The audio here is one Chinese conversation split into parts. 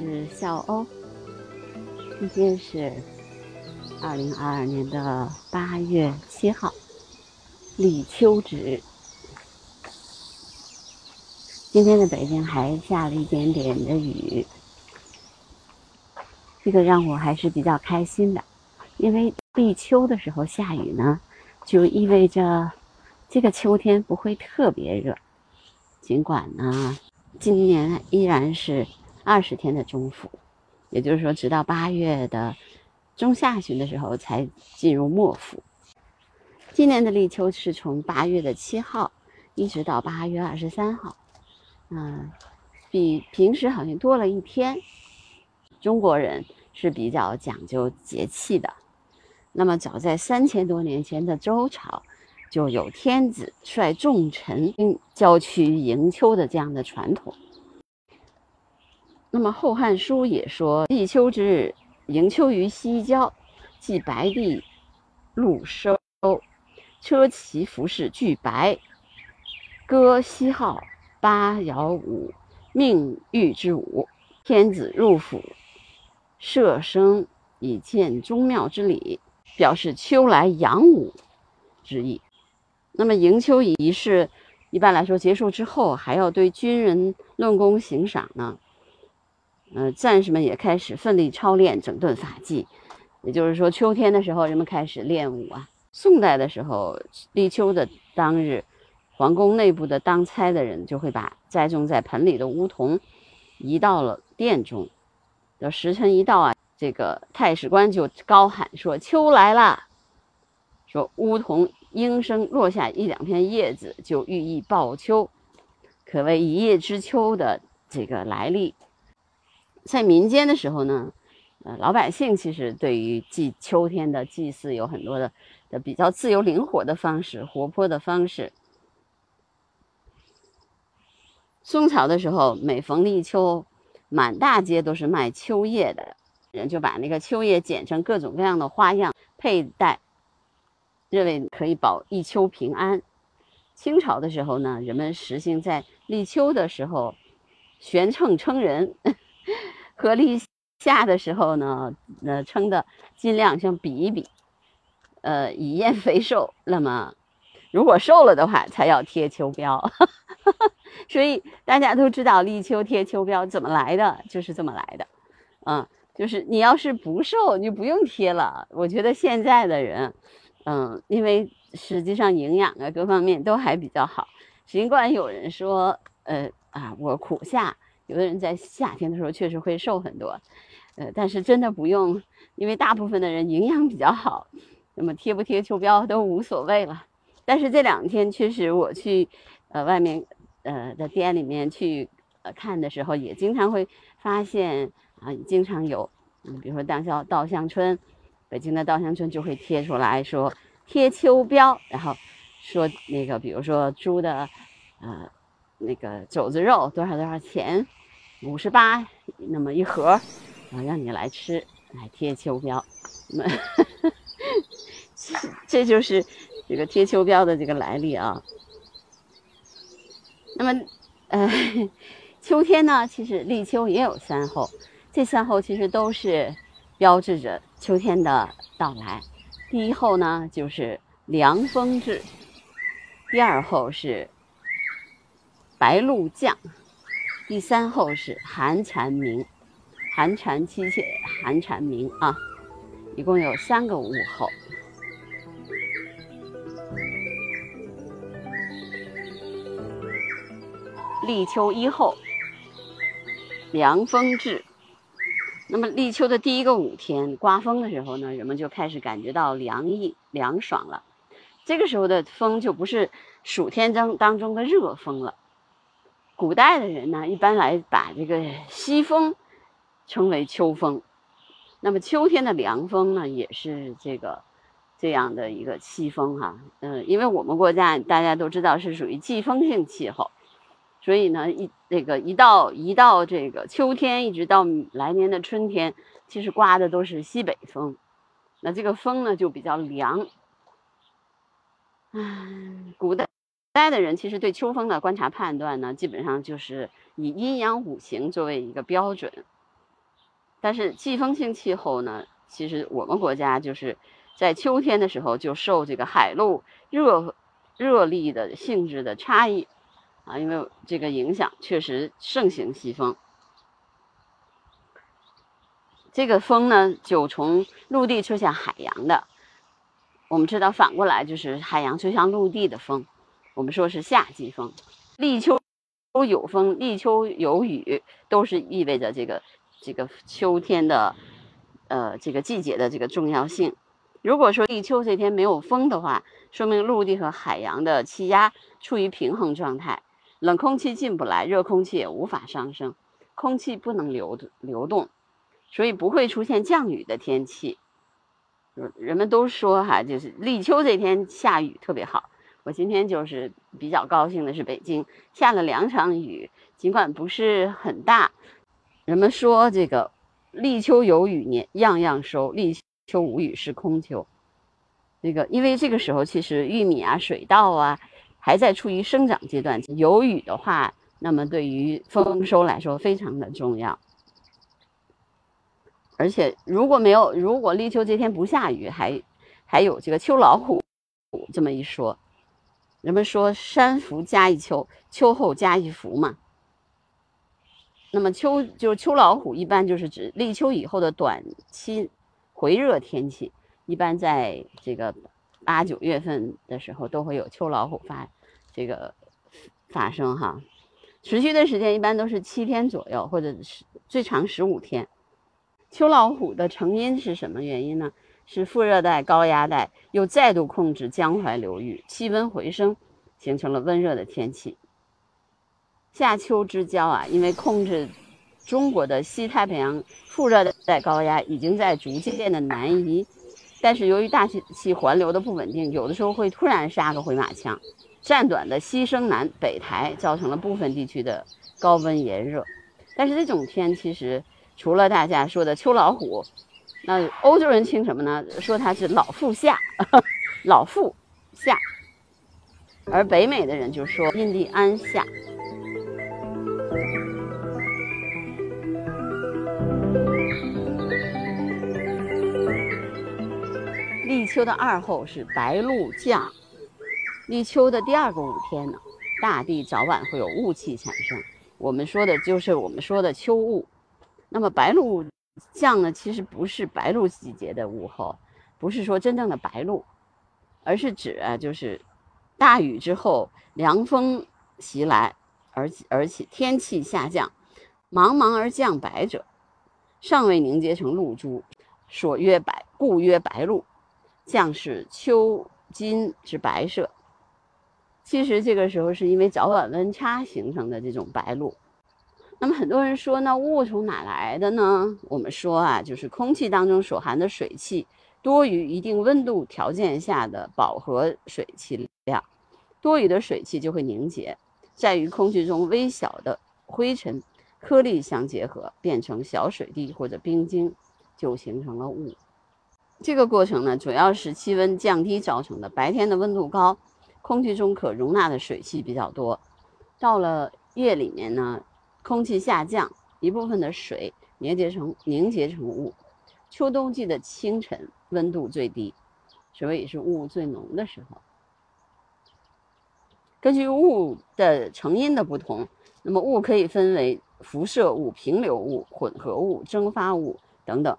是小欧。今天是二零二二年的八月七号，立秋之日。今天的北京还下了一点点的雨，这个让我还是比较开心的，因为立秋的时候下雨呢，就意味着这个秋天不会特别热。尽管呢，今年依然是二十天的中伏，也就是说，直到八月的中下旬的时候才进入末伏。今年的立秋是从八月的七号一直到八月二十三号，嗯，比平时好像多了一天。中国人是比较讲究节气的，那么早在三千多年前的周朝。就有天子率众臣郊区迎秋的这样的传统。那么《后汉书》也说：“立秋之日，迎秋于西郊，即白帝露收，车骑服饰俱白，歌西号，八爻舞，命御之舞。天子入府，设声以见宗庙之礼，表示秋来阳武之意。”那么迎秋仪式，一般来说结束之后，还要对军人论功行赏呢。呃，战士们也开始奋力操练，整顿法纪。也就是说，秋天的时候，人们开始练武啊。宋代的时候，立秋的当日，皇宫内部的当差的人就会把栽种在盆里的梧桐移到了殿中。等时辰一到啊，这个太史官就高喊说：“秋来了。”说梧桐。应声落下一两片叶子，就寓意报秋，可谓一叶知秋的这个来历。在民间的时候呢，呃，老百姓其实对于祭秋天的祭祀有很多的的比较自由灵活的方式，活泼的方式。宋朝的时候，每逢立秋，满大街都是卖秋叶的人，就把那个秋叶剪成各种各样的花样佩戴。认为可以保一秋平安。清朝的时候呢，人们实行在立秋的时候悬秤称人，和立夏的时候呢，呃，称的尽量像比一比，呃，以验肥瘦。那么，如果瘦了的话，才要贴秋膘。所以大家都知道立秋贴秋膘怎么来的，就是这么来的。嗯，就是你要是不瘦，你就不用贴了。我觉得现在的人。嗯，因为实际上营养啊各方面都还比较好。尽管有人说，呃啊，我苦夏，有的人在夏天的时候确实会瘦很多，呃，但是真的不用，因为大部分的人营养比较好，那么贴不贴秋膘都无所谓了。但是这两天确实我去，呃，外面呃的店里面去呃看的时候，也经常会发现啊，经常有，嗯，比如说当销稻香村。北京的稻香村就会贴出来说贴秋膘，然后说那个比如说猪的，呃，那个肘子肉多少多少钱，五十八那么一盒，啊，让你来吃来贴秋膘，那 么这就是这个贴秋膘的这个来历啊。那么，呃，秋天呢，其实立秋也有三候，这三候其实都是。标志着秋天的到来。第一候呢，就是凉风至；第二候是白露降；第三候是寒蝉鸣。寒蝉凄切，寒蝉鸣啊！一共有三个午后。立秋一候，凉风至。那么立秋的第一个五天，刮风的时候呢，人们就开始感觉到凉意、凉爽了。这个时候的风就不是暑天当当中的热风了。古代的人呢，一般来把这个西风称为秋风。那么秋天的凉风呢，也是这个这样的一个西风哈。嗯，因为我们国家大家都知道是属于季风性气候。所以呢，一这个一到一到这个秋天，一直到来年的春天，其实刮的都是西北风，那这个风呢就比较凉。嗯，古代代的人其实对秋风的观察判断呢，基本上就是以阴阳五行作为一个标准。但是季风性气候呢，其实我们国家就是在秋天的时候就受这个海陆热热力的性质的差异啊，因为这个影响确实盛行西风。这个风呢，就从陆地吹向海洋的。我们知道，反过来就是海洋吹向陆地的风，我们说是夏季风。立秋有风，立秋有雨，都是意味着这个这个秋天的呃这个季节的这个重要性。如果说立秋这天没有风的话，说明陆地和海洋的气压处于平衡状态，冷空气进不来，热空气也无法上升，空气不能流流动，所以不会出现降雨的天气。人们都说哈，就是立秋这天下雨特别好。我今天就是比较高兴的是，北京下了两场雨，尽管不是很大。人们说这个立秋有雨年样样收，立秋无雨是空秋。那个因为这个时候其实玉米啊、水稻啊还在处于生长阶段，有雨的话，那么对于丰收来说非常的重要。而且如果没有，如果立秋这天不下雨，还还有这个秋老虎这么一说。人们说山伏加一秋，秋后加一伏嘛。那么秋就是秋老虎，一般就是指立秋以后的短期回热天气，一般在这个八九月份的时候都会有秋老虎发这个发生哈，持续的时间一般都是七天左右，或者是最长十五天。秋老虎的成因是什么原因呢？是副热带高压带又再度控制江淮流域，气温回升，形成了温热的天气。夏秋之交啊，因为控制中国的西太平洋副热带高压已经在逐渐的南移，但是由于大气气环流的不稳定，有的时候会突然杀个回马枪，暂短的西升南北抬，造成了部分地区的高温炎热。但是这种天其实。除了大家说的秋老虎，那欧洲人称什么呢？说它是老妇夏，老妇夏。而北美的人就说印第安夏。立秋的二后是白露降，立秋的第二个五天呢，大地早晚会有雾气产生，我们说的就是我们说的秋雾。那么白露降呢，其实不是白露季节的午后，不是说真正的白露，而是指啊，就是大雨之后凉风袭来，而且而且天气下降，茫茫而降白者，尚未凝结成露珠，所曰白，故曰白露。降是秋金之白色。其实这个时候是因为早晚温差形成的这种白露。那么很多人说，那雾从哪来的呢？我们说啊，就是空气当中所含的水汽多于一定温度条件下的饱和水汽量，多余的水汽就会凝结，在于空气中微小的灰尘颗粒相结合，变成小水滴或者冰晶，就形成了雾。这个过程呢，主要是气温降低造成的。白天的温度高，空气中可容纳的水汽比较多，到了夜里面呢。空气下降，一部分的水凝结成凝结成雾。秋冬季的清晨温度最低，所以是雾最浓的时候。根据雾的成因的不同，那么雾可以分为辐射雾、平流雾、混合雾、蒸发雾等等。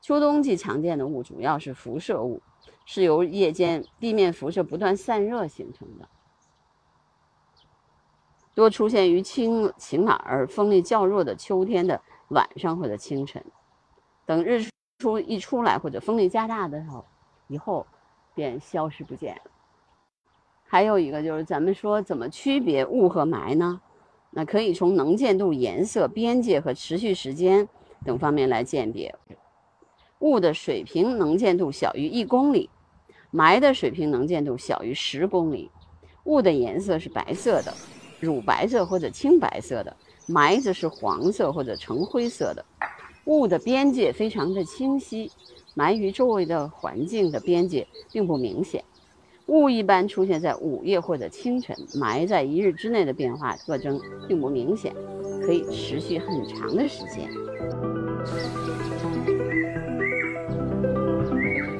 秋冬季常见的雾主要是辐射雾，是由夜间地面辐射不断散热形成的。多出现于晴晴朗而风力较弱的秋天的晚上或者清晨，等日出一出来或者风力加大的时候，以后便消失不见了。还有一个就是咱们说怎么区别雾和霾呢？那可以从能见度、颜色、边界和持续时间等方面来鉴别。雾的水平能见度小于一公里，霾的水平能见度小于十公里。雾的颜色是白色的。乳白色或者青白色的，霾子是黄色或者橙灰色的，雾的边界非常的清晰，霾与周围的环境的边界并不明显。雾一般出现在午夜或者清晨，霾在一日之内的变化特征并不明显，可以持续很长的时间。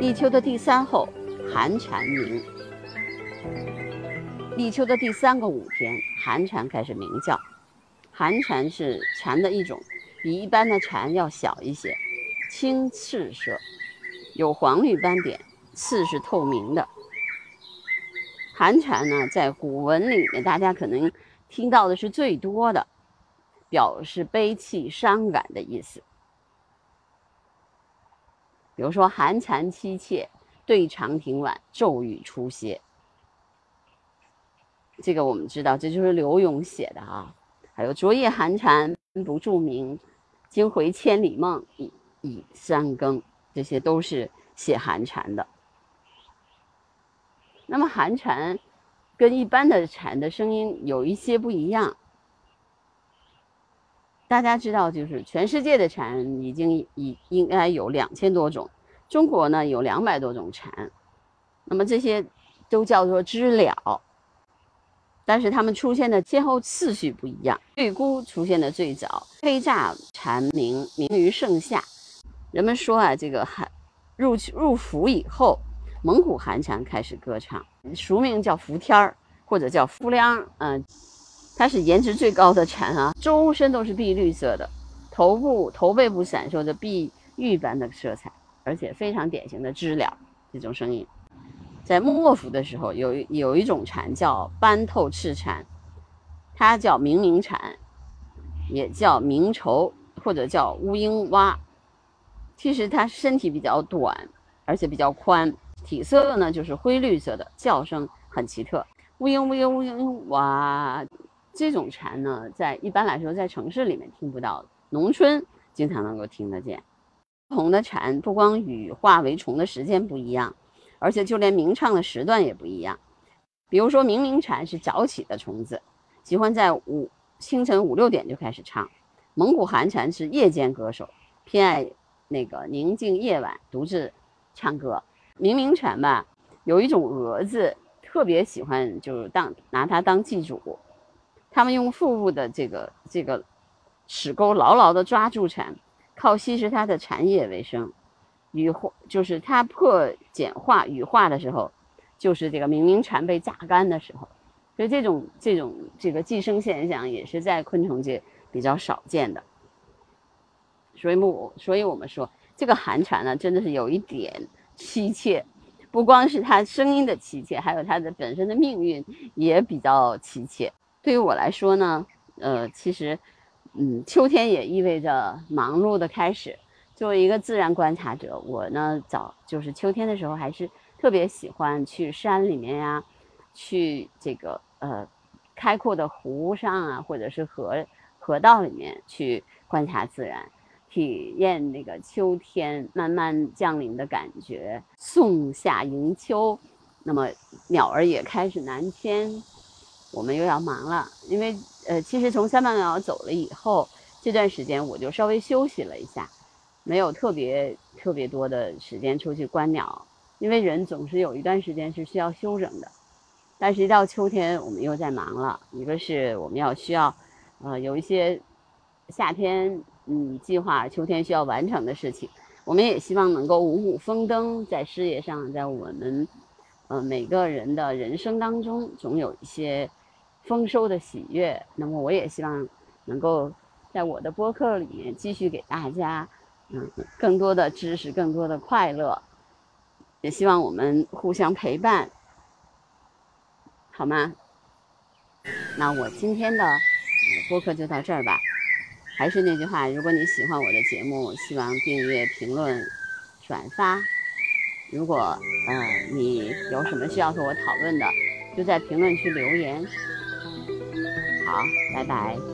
地球的第三候寒蝉鸣。立秋的第三个五天，寒蝉开始鸣叫。寒蝉是蝉的一种，比一般的蝉要小一些，青赤色，有黄绿斑点，刺是透明的。寒蝉呢，在古文里面，大家可能听到的是最多的，表示悲戚伤感的意思。比如说“寒蝉凄切，对长亭晚，骤雨初歇”，这个我们知道，这就是柳永写的啊。还有“昨夜寒蝉不住鸣，惊回千里梦，已已三更”，这些都是写寒蝉的。那么寒蝉跟一般的蝉的声音有一些不一样。大家知道，就是全世界的蝉已经已应该有两千多种，中国呢有两百多种蝉，那么这些都叫做知了，但是它们出现的先后次序不一样。绿姑出现的最早，黑炸蝉鸣鸣于盛夏。人们说啊，这个寒入入伏以后，蒙古寒蝉开始歌唱，俗名叫伏天儿或者叫伏凉，嗯。它是颜值最高的蝉啊，周身都是碧绿色的，头部头背部闪烁着碧玉般的色彩，而且非常典型的知了这种声音。在莫府的时候，有有一种蝉叫斑透赤蝉，它叫鸣鸣蝉，也叫鸣愁或者叫乌鹰蛙。其实它身体比较短，而且比较宽，体色呢就是灰绿色的，叫声很奇特，乌鹰乌鹰乌鹰蛙。这种蝉呢，在一般来说，在城市里面听不到，农村经常能够听得见。不同的蝉不光羽化为虫的时间不一样，而且就连鸣唱的时段也不一样。比如说，鸣鸣蝉是早起的虫子，喜欢在五清晨五六点就开始唱；蒙古寒蝉是夜间歌手，偏爱那个宁静夜晚独自唱歌。鸣鸣蝉吧，有一种蛾子特别喜欢，就是当拿它当祭主。他们用腹部的这个这个齿钩牢牢地抓住蝉，靠吸食它的蝉叶为生。羽化就是它破茧化羽化的时候，就是这个鸣鸣蝉被榨干的时候。所以这种这种这个寄生现象也是在昆虫界比较少见的。所以我所以我们说这个寒蝉呢，真的是有一点凄切，不光是它声音的凄切，还有它的本身的命运也比较凄切。对于我来说呢，呃，其实，嗯，秋天也意味着忙碌的开始。作为一个自然观察者，我呢，早就是秋天的时候，还是特别喜欢去山里面呀，去这个呃开阔的湖上啊，或者是河河道里面去观察自然，体验那个秋天慢慢降临的感觉。送夏迎秋，那么鸟儿也开始南迁。我们又要忙了，因为呃，其实从三半鸟走了以后，这段时间我就稍微休息了一下，没有特别特别多的时间出去观鸟，因为人总是有一段时间是需要休整的。但是，一到秋天，我们又在忙了，一个是我们要需要，呃，有一些夏天嗯计划秋天需要完成的事情，我们也希望能够五谷丰登，在事业上，在我们呃每个人的人生当中，总有一些。丰收的喜悦，那么我也希望能够在我的播客里面继续给大家，更多的知识，更多的快乐，也希望我们互相陪伴，好吗？那我今天的播客就到这儿吧。还是那句话，如果你喜欢我的节目，希望订阅、评论、转发。如果呃你有什么需要和我讨论的，就在评论区留言。好，拜拜。